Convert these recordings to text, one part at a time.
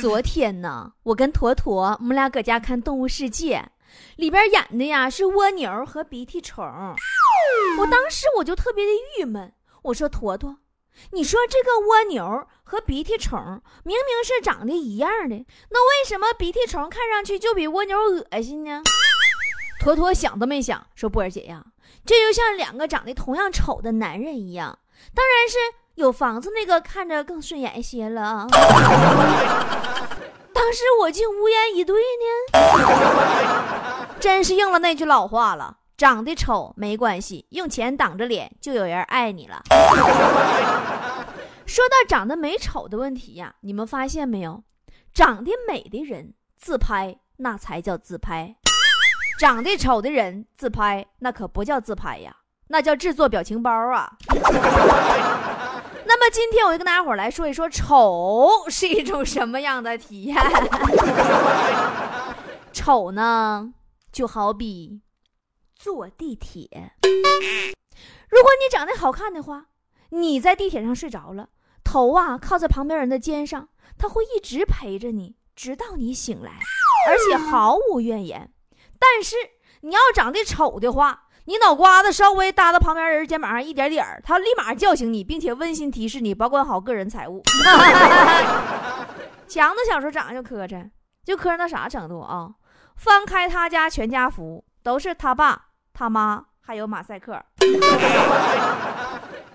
昨天呢，我跟坨坨，我们俩搁家看《动物世界》，里边演的呀是蜗牛和鼻涕虫。我当时我就特别的郁闷，我说坨坨，你说这个蜗牛和鼻涕虫明明是长得一样的，那为什么鼻涕虫看上去就比蜗牛恶心呢？坨坨想都没想，说波儿姐呀，这就像两个长得同样丑的男人一样，当然是。有房子那个看着更顺眼一些了啊，当时我竟无言以对呢，真是应了那句老话了：长得丑没关系，用钱挡着脸就有人爱你了。说到长得美丑的问题呀，你们发现没有？长得美的人自拍那才叫自拍，长得丑的人自拍那可不叫自拍呀，那叫制作表情包啊。那今天我就跟大家伙来说一说，丑是一种什么样的体验？丑呢，就好比坐地铁。如果你长得好看的话，你在地铁上睡着了，头啊靠在旁边人的肩上，他会一直陪着你，直到你醒来，而且毫无怨言。但是你要长得丑的话，你脑瓜子稍微搭到旁边人肩膀上一点点儿，他立马叫醒你，并且温馨提示你保管好个人财物。强子小时候长得就磕碜，就磕碜到啥程度啊？翻开他家全家福，都是他爸、他妈还有马赛克。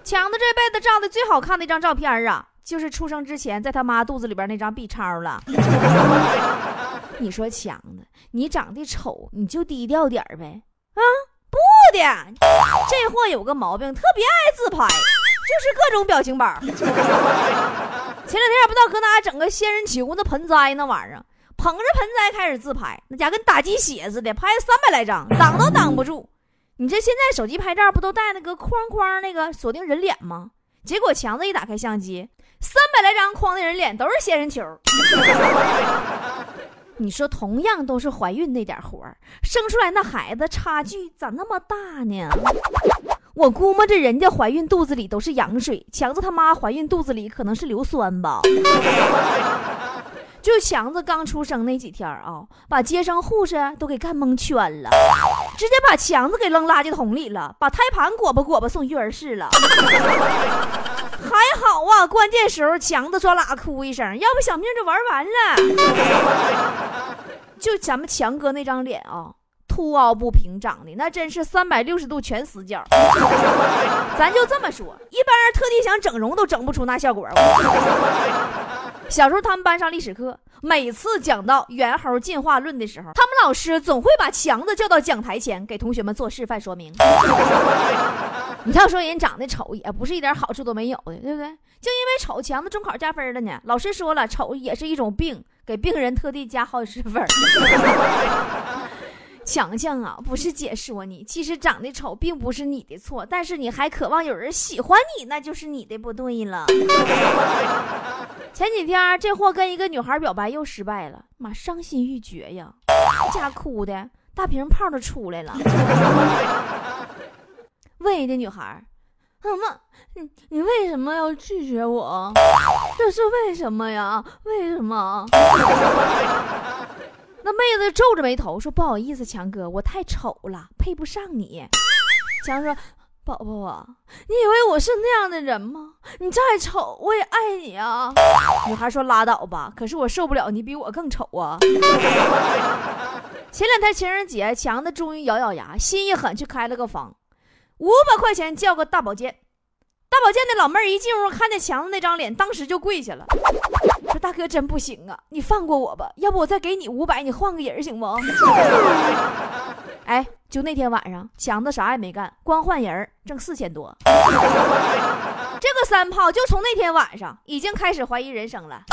强子这辈子照的最好看的一张照片啊，就是出生之前在他妈肚子里边那张 B 超了。你说强子，你长得丑，你就低调点呗，啊？的，这货有个毛病，特别爱自拍，就是各种表情包。前两天也不知道搁哪整个仙人球那盆栽那玩意儿，捧着盆栽开始自拍，那家跟打鸡血似的，拍了三百来张，挡都挡不住。你这现在手机拍照不都带那个框框那个锁定人脸吗？结果强子一打开相机，三百来张框的人脸都是仙人球。你说同样都是怀孕那点活儿，生出来那孩子差距咋那么大呢？我估摸着人家怀孕肚子里都是羊水，强子他妈怀孕肚子里可能是硫酸吧。就强子刚出生那几天啊，把接生护士都给干蒙圈了，直接把强子给扔垃圾桶里了，把胎盘裹吧裹吧送育儿室了。还好啊，关键时候强子抓拉哭一声，要不小命就玩完了。就咱们强哥那张脸啊，凸凹不平，长的那真是三百六十度全死角。咱就这么说，一般人特地想整容都整不出那效果。小时候他们班上历史课，每次讲到猿猴进化论的时候，他们老师总会把强子叫到讲台前，给同学们做示范说明。你要说人长得丑，也不是一点好处都没有的，对不对？就因为丑，强子中考加分了呢。老师说了，丑也是一种病，给病人特地加好几十分。强强啊，不是姐说你，其实长得丑并不是你的错，但是你还渴望有人喜欢你，那就是你的不对了。前几天这货跟一个女孩表白又失败了，妈伤心欲绝呀，家哭的大瓶泡都出来了。问人家女孩：“妈妈，你你为什么要拒绝我？这是为什么呀？为什么？” 那妹子皱着眉头说：“不好意思，强哥，我太丑了，配不上你。”强说：“宝宝啊，你以为我是那样的人吗？你再丑，我也爱你啊。”女孩说：“拉倒吧，可是我受不了你比我更丑啊。”前两天情人节，强子终于咬咬牙，心一狠，去开了个房。五百块钱叫个大保健，大保健的老妹儿一进屋看见强子那张脸，当时就跪下了，说：“大哥真不行啊，你放过我吧，要不我再给你五百，你换个人行不？” 哎，就那天晚上，强子啥也没干，光换人挣四千多。这个三炮就从那天晚上已经开始怀疑人生了。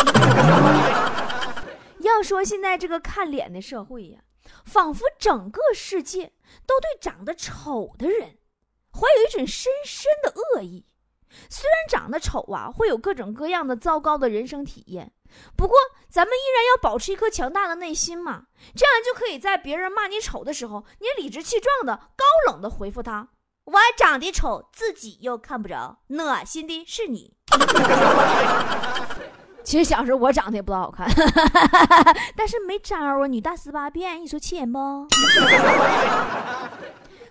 要 要说现在这个看脸的社会呀，仿佛整个世界都对长得丑的人怀有一种深深的恶意。虽然长得丑啊，会有各种各样的糟糕的人生体验，不过咱们依然要保持一颗强大的内心嘛，这样就可以在别人骂你丑的时候，你理直气壮的、高冷的回复他：“我长得丑，自己又看不着，恶心的是你。”其实小时候我长得也不好看，但是没招啊，女大十八变，你说气人不？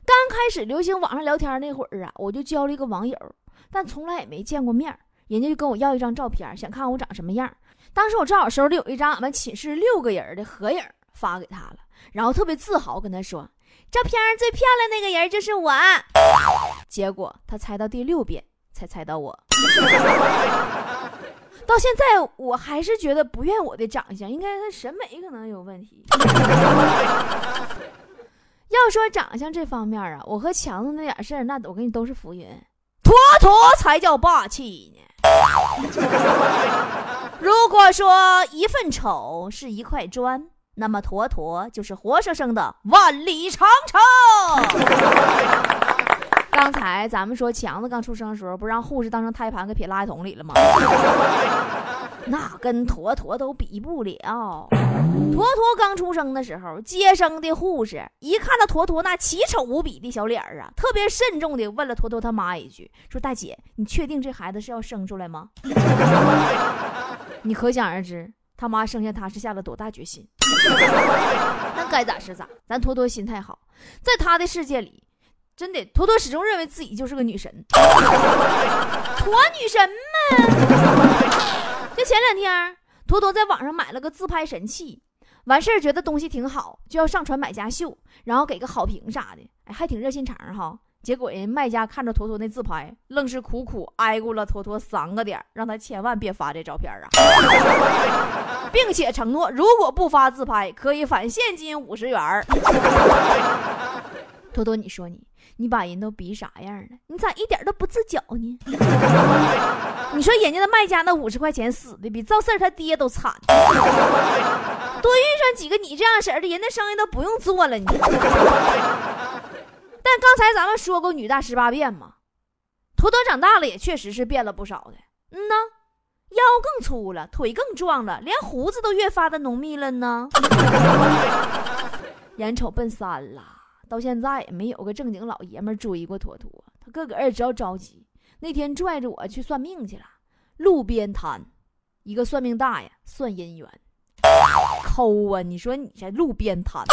刚开始流行网上聊天那会儿啊，我就交了一个网友。但从来也没见过面人家就跟我要一张照片，想看看我长什么样。当时我正好手里有一张俺们寝室六个人的合影，发给他了，然后特别自豪跟他说：“照片最漂亮那个人就是我。”结果他猜到第六遍才猜到我。到现在我还是觉得不怨我的长相，应该他审美可能有问题。要说长相这方面啊，我和强子那点事儿，那我跟你都是浮云。坨坨才叫霸气呢。如果说一份丑是一块砖，那么坨坨就是活生生的万里长城。刚才咱们说强子刚出生的时候，不让护士当成胎盘给撇垃圾桶里了吗？那跟坨坨都比不了。坨坨刚出生的时候，接生的护士一看到坨坨那奇丑无比的小脸儿啊，特别慎重的问了坨坨他妈一句：“说大姐，你确定这孩子是要生出来吗？” 你可想而知，他妈生下他是下了多大决心。那该咋是咋，咱坨坨心态好，在他的世界里，真的坨坨始终认为自己就是个女神，坨女神嘛。就前两天，坨坨在网上买了个自拍神器，完事儿觉得东西挺好，就要上传买家秀，然后给个好评啥的，哎，还挺热心肠哈。结果人卖家看着坨坨那自拍，愣是苦苦挨过了坨坨三个点，让他千万别发这照片啊，并且承诺如果不发自拍，可以返现金五十元。坨坨，你说你。你把人都逼啥样了？你咋一点都不自觉呢？你说人家的卖家那五十块钱死的比赵四他爹都惨，多遇上几个你这样式的人，那生意都不用做了。你，但刚才咱们说过女大十八变嘛，坨坨长大了也确实是变了不少的。嗯呐，腰更粗了，腿更壮了，连胡子都越发的浓密了呢。眼瞅奔三了。到现在也没有个正经老爷们追过坨坨，他个个儿只要着急。那天拽着我去算命去了，路边摊，一个算命大爷算姻缘，抠啊！你说你这路边摊，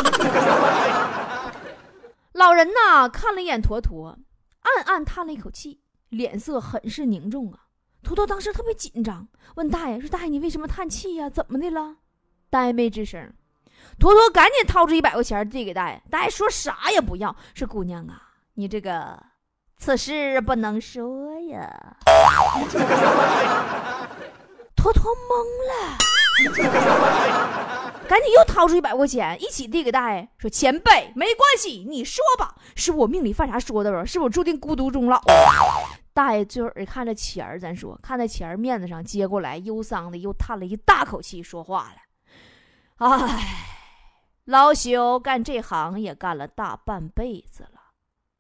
老人呐看了一眼坨坨，暗暗叹了一口气，脸色很是凝重啊。坨坨当时特别紧张，问大爷说：“大爷，你为什么叹气呀？怎么的了？”大爷没吱声。坨坨赶紧掏出一百块钱递给大爷，大爷说啥也不要，说姑娘啊，你这个此事不能说呀。坨坨懵了，赶紧又掏出一百块钱，一起递给大爷，说前辈没关系，你说吧，是我命里犯啥说的吧？是我注定孤独终老？大爷最后看着钱儿，咱说看在钱儿面子上，接过来，忧伤的又叹了一大口气，说话了，唉。老朽干这行也干了大半辈子了，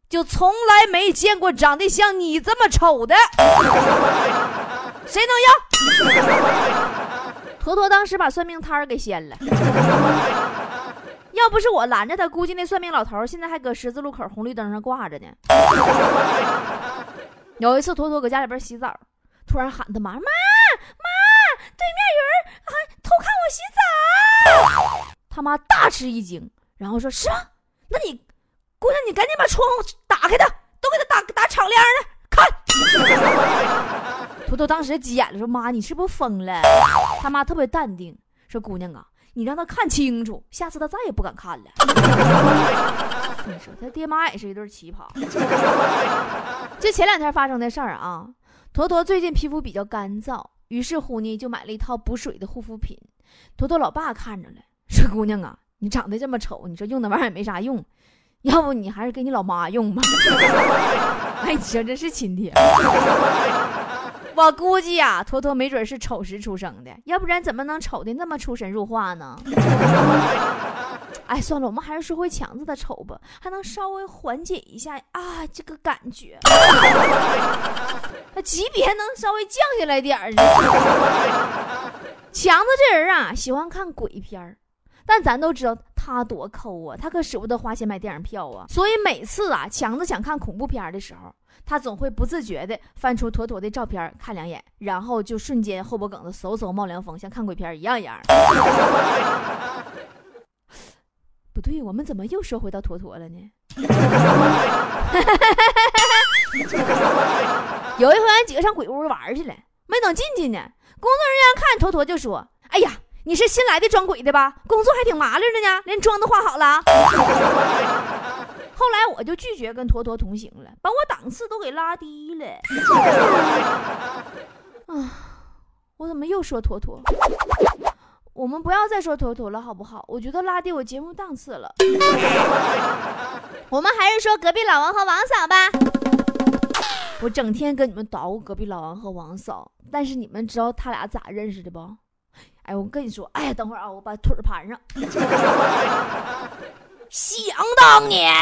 就从来没见过长得像你这么丑的。谁能要？坨坨当时把算命摊儿给掀了。要不是我拦着他，估计那算命老头现在还搁十字路口红绿灯上挂着呢。有一次，坨坨搁家里边洗澡，突然喊他妈：“妈妈，对面有人还偷看我洗澡。”他妈大吃一惊，然后说：“是吗？那你姑娘，你赶紧把窗户打开，的都给他打打敞亮的，看。”坨坨当时急眼了，说：“妈，你是不是疯了？”他妈特别淡定，说：“姑娘啊，你让他看清楚，下次他再也不敢看了。”你说他爹妈也是一对奇葩。就前两天发生的事儿啊，坨坨最近皮肤比较干燥，于是乎呢就买了一套补水的护肤品。坨坨老爸看着了。说姑娘啊，你长得这么丑，你说用那玩意儿也没啥用，要不你还是给你老妈用吧。哎，你说这是亲爹。我估计呀，坨坨没准是丑时出生的，要不然怎么能丑的那么出神入化呢？哎，算了，我们还是说回强子的丑吧，还能稍微缓解一下啊这个感觉，那级别能稍微降下来点儿。强子这人啊，喜欢看鬼片儿。但咱都知道他多抠啊，他可舍不得花钱买电影票啊。所以每次啊，强子想看恐怖片的时候，他总会不自觉的翻出坨坨的照片看两眼，然后就瞬间后脖梗子嗖嗖冒凉风，像看鬼片一样一样。不对，我们怎么又说回到坨坨了呢？有一回，俺几个上鬼屋玩去了，没等进去呢，工作人员看坨坨就说：“哎呀。”你是新来的装鬼的吧？工作还挺麻利的呢，连妆都化好了。后来我就拒绝跟坨坨同行了，把我档次都给拉低了。啊，我怎么又说坨坨？我们不要再说坨坨了，好不好？我觉得拉低我节目档次了。我们还是说隔壁老王和王嫂吧。我整天跟你们捣鼓隔壁老王和王嫂，但是你们知道他俩咋认识的不？哎，我跟你说，哎，等会儿啊，我把腿盘上。想当年，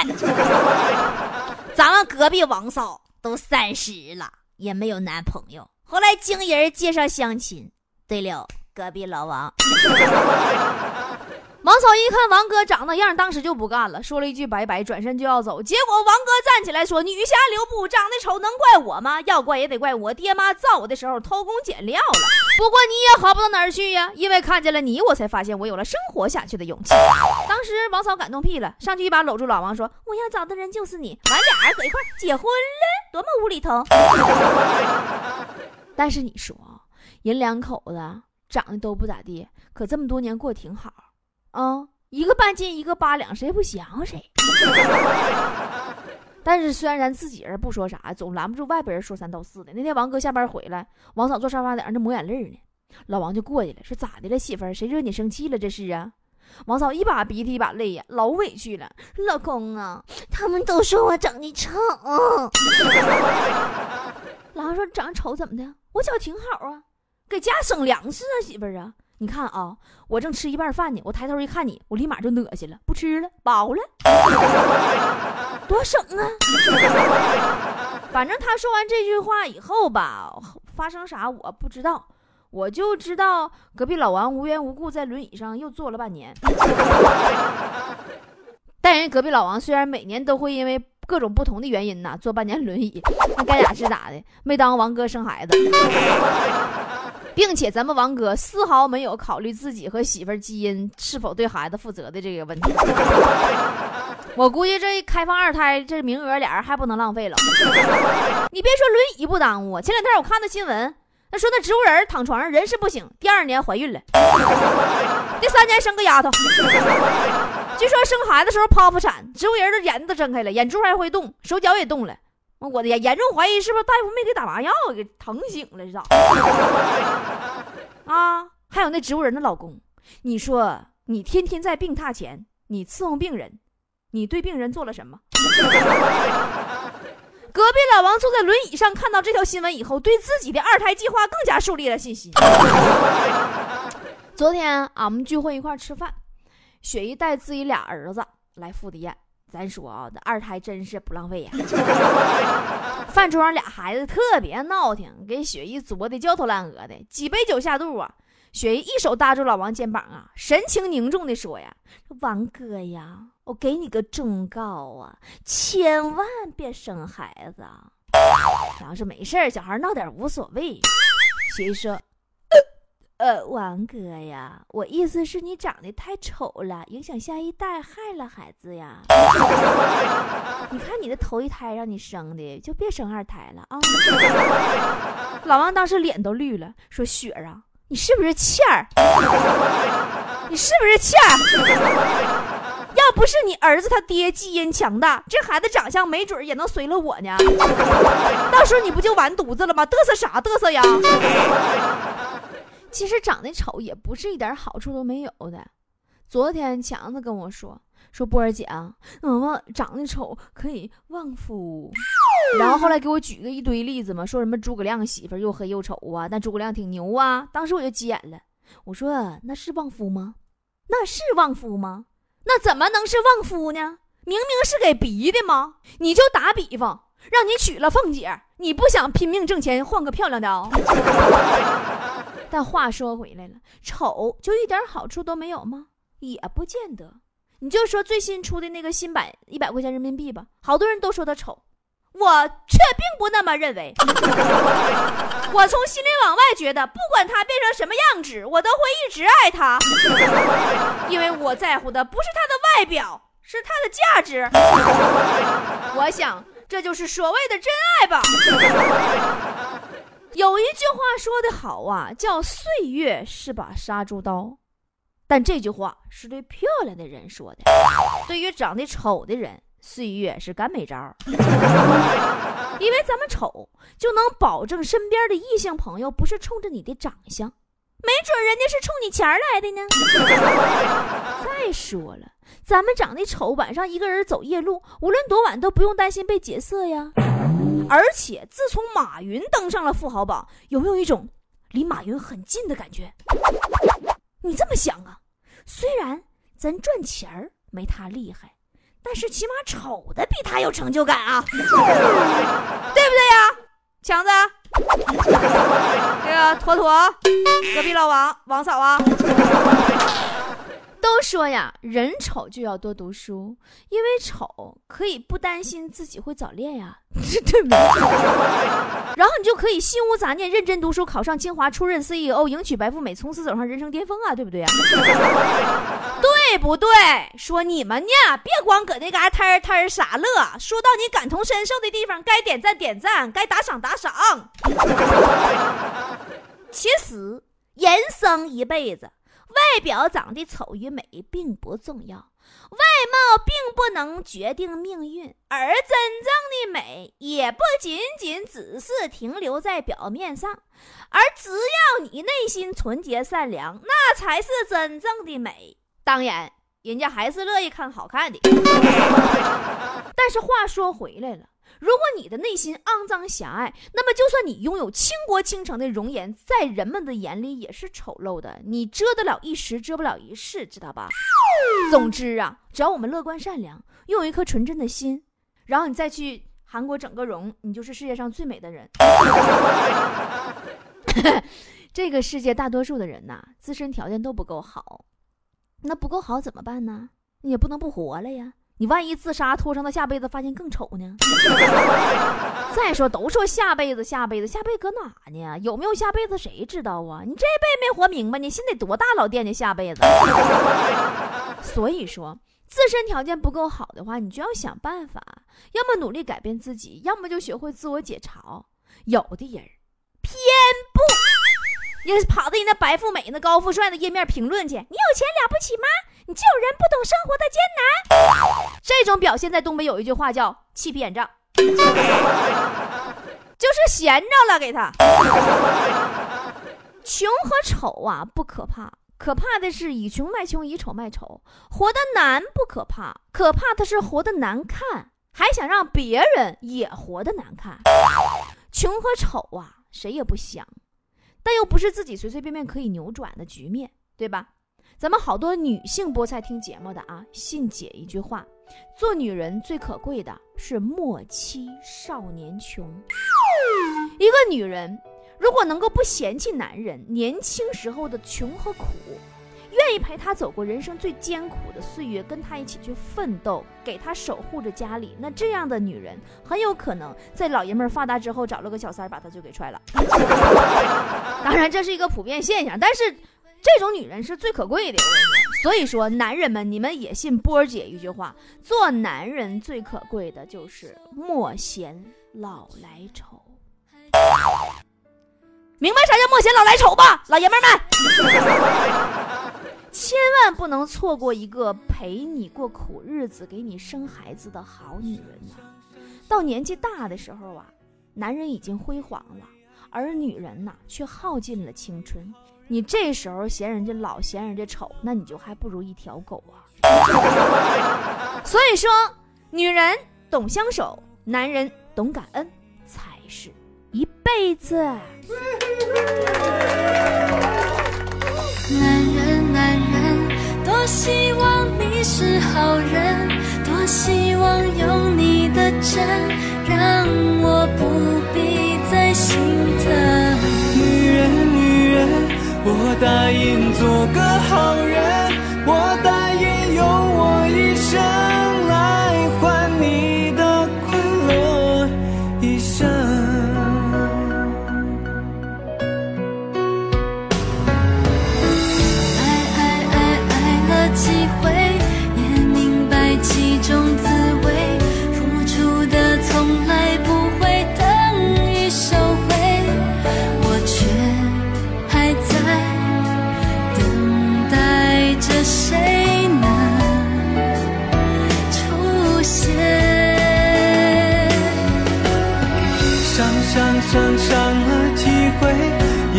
咱们隔壁王嫂都三十了，也没有男朋友。后来经人介绍相亲，对了，隔壁老王。王嫂一看王哥长那样，当时就不干了，说了一句“拜拜”，转身就要走。结果王哥站起来说：“女侠留步，长得丑能怪我吗？要怪也得怪我爹妈造我的时候偷工减料了。不过你也好不到哪儿去呀，因为看见了你，我才发现我有了生活下去的勇气。”当时王嫂感动屁了，上去一把搂住老王说：“我要找的人就是你，完俩人搁一块结婚了，多么无厘头！” 但是你说，人两口子长得都不咋地，可这么多年过挺好。啊，一个半斤，一个八两，谁不想谁？但是虽然咱自己人不说啥，总拦不住外边人说三道四的。那天王哥下班回来，王嫂坐沙发顶上那抹眼泪呢，老王就过去了，说咋的了，媳妇儿？谁惹你生气了？这是啊？王嫂一把鼻涕一把泪呀，老委屈了。老公啊，他们都说我长得丑。老王说长得丑怎么的？我觉挺好啊，给家省粮食啊，媳妇儿啊。你看啊，我正吃一半饭呢，我抬头一看你，我立马就恶心了，不吃了，饱了，多省啊！反正他说完这句话以后吧，发生啥我不知道，我就知道隔壁老王无缘无故在轮椅上又坐了半年。但人隔壁老王虽然每年都会因为各种不同的原因呐坐半年轮椅，那该咋是咋的，没当王哥生孩子。并且咱们王哥丝毫没有考虑自己和媳妇儿基因是否对孩子负责的这个问题。我估计这开放二胎这名额，俩人还不能浪费了。你别说轮椅不耽误，前两天我看的新闻，那说那植物人躺床上人是不行，第二年怀孕了，第三年生个丫头。据说生孩子时候剖腹产，植物人的眼睛都睁开了，眼珠还会动，手脚也动了。我的严严重怀疑是不是大夫没给打麻药，给疼醒了是咋？啊！还有那植物人的老公，你说你天天在病榻前，你伺候病人，你对病人做了什么？隔壁老王坐在轮椅上，看到这条新闻以后，对自己的二胎计划更加树立了信心。昨天俺们聚会一块吃饭，雪姨带自己俩儿子来赴的宴。咱说啊，这二胎真是不浪费呀！饭桌上俩孩子特别闹挺，给雪姨作的焦头烂额的。几杯酒下肚啊，雪姨一手搭住老王肩膀啊，神情凝重的说呀：“王哥呀，我给你个忠告啊，千万别生孩子啊。”然后说：“没事小孩闹点无所谓。”雪姨说。呃，王哥呀，我意思是你长得太丑了，影响下一代，害了孩子呀。你看你的头一胎让你生的，就别生二胎了啊。老王当时脸都绿了，说：“雪儿啊，你是不是欠儿？你是不是欠儿？要不是你儿子他爹基因强大，这孩子长相没准也能随了我呢。到时候你不就完犊子了吗？嘚瑟啥嘚瑟呀？”其实长得丑也不是一点好处都没有的。昨天强子跟我说：“说波儿姐啊，妈妈长得丑可以旺夫。”然后后来给我举个一堆例子嘛，说什么诸葛亮媳妇又黑又丑啊，但诸葛亮挺牛啊。当时我就急眼了，我说那是旺夫吗？那是旺夫吗？那怎么能是旺夫呢？明明是给逼的吗？你就打比方，让你娶了凤姐，你不想拼命挣钱换个漂亮的啊？但话说回来了，丑就一点好处都没有吗？也不见得。你就说最新出的那个新版一百块钱人民币吧，好多人都说它丑，我却并不那么认为。我从心里往外觉得，不管它变成什么样子，我都会一直爱它，因为我在乎的不是它的外表，是它的价值。我想，这就是所谓的真爱吧。有一句话说的好啊，叫“岁月是把杀猪刀”，但这句话是对漂亮的人说的。对于长得丑的人，岁月是干没招。因为咱们丑，就能保证身边的异性朋友不是冲着你的长相，没准人家是冲你钱来的呢。再说了，咱们长得丑，晚上一个人走夜路，无论多晚都不用担心被劫色呀。而且自从马云登上了富豪榜，有没有一种离马云很近的感觉？你这么想啊？虽然咱赚钱儿没他厉害，但是起码丑的比他有成就感啊，对不对呀，强子？这个坨坨，隔壁老王，王嫂啊。都说呀，人丑就要多读书，因为丑可以不担心自己会早恋呀，对不对？然后你就可以心无杂念，认真读书，考上清华，出任 CEO，迎娶白富美，从此走上人生巅峰啊，对不对呀？对不对？说你们呢，别光搁那嘎摊摊傻乐，说到你感同身受的地方，该点赞点赞，该打赏打赏。其实人生一辈子。外表长得丑与美并不重要，外貌并不能决定命运，而真正的美也不仅仅只是停留在表面上，而只要你内心纯洁善良，那才是真正的美。当然，人家还是乐意看好看的。但是话说回来了。如果你的内心肮脏狭隘，那么就算你拥有倾国倾城的容颜，在人们的眼里也是丑陋的。你遮得了一时，遮不了一世，知道吧？总之啊，只要我们乐观善良，拥有一颗纯真的心，然后你再去韩国整个容，你就是世界上最美的人。这个世界大多数的人呐，自身条件都不够好，那不够好怎么办呢？你也不能不活了呀。你万一自杀，拖上他下辈子发现更丑呢？再说，都说下辈子，下辈子，下辈子搁哪呢？有没有下辈子，谁知道啊？你这辈没活明白，你心得多大老惦记下辈子？所以说，自身条件不够好的话，你就要想办法，要么努力改变自己，要么就学会自我解嘲。有的人偏不，你跑到人那白富美、那高富帅的页面评论去，你有钱了不起吗？你这种人不懂生活的艰难，这种表现在东北有一句话叫“气皮眼胀”，就是闲着了给他。穷和丑啊不可怕，可怕的是以穷卖穷，以丑卖丑。活得难不可怕，可怕的是活得难看，还想让别人也活得难看。穷和丑啊，谁也不想，但又不是自己随随便便可以扭转的局面，对吧？咱们好多女性菠菜听节目的啊，信姐一句话：做女人最可贵的是莫欺少年穷。一个女人如果能够不嫌弃男人年轻时候的穷和苦，愿意陪他走过人生最艰苦的岁月，跟他一起去奋斗，给他守护着家里，那这样的女人很有可能在老爷们发达之后找了个小三把他就给踹了。当然这是一个普遍现象，但是。这种女人是最可贵的，所以说男人们，你们也信波儿姐一句话：做男人最可贵的就是莫嫌老来丑。明白啥叫莫嫌老来丑吧，老爷们们？千万不能错过一个陪你过苦日子、给你生孩子的好女人呐！到年纪大的时候啊，男人已经辉煌了，而女人呐却耗尽了青春。你这时候嫌人家老，嫌人家丑，那你就还不如一条狗啊！所以说，女人懂相守，男人懂感恩才是一辈子。男人，男人，多希望你是好人，多希望有你的真，让我不必再心疼。我答应做个好人，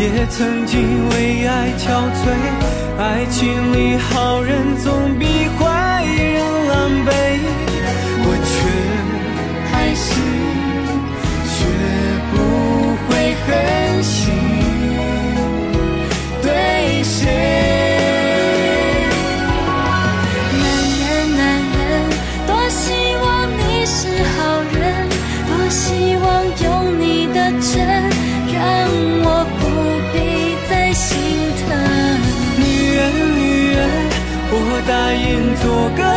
也曾经为爱憔悴。爱情里好人总比坏人狼狈，我却还是学不会黑应做个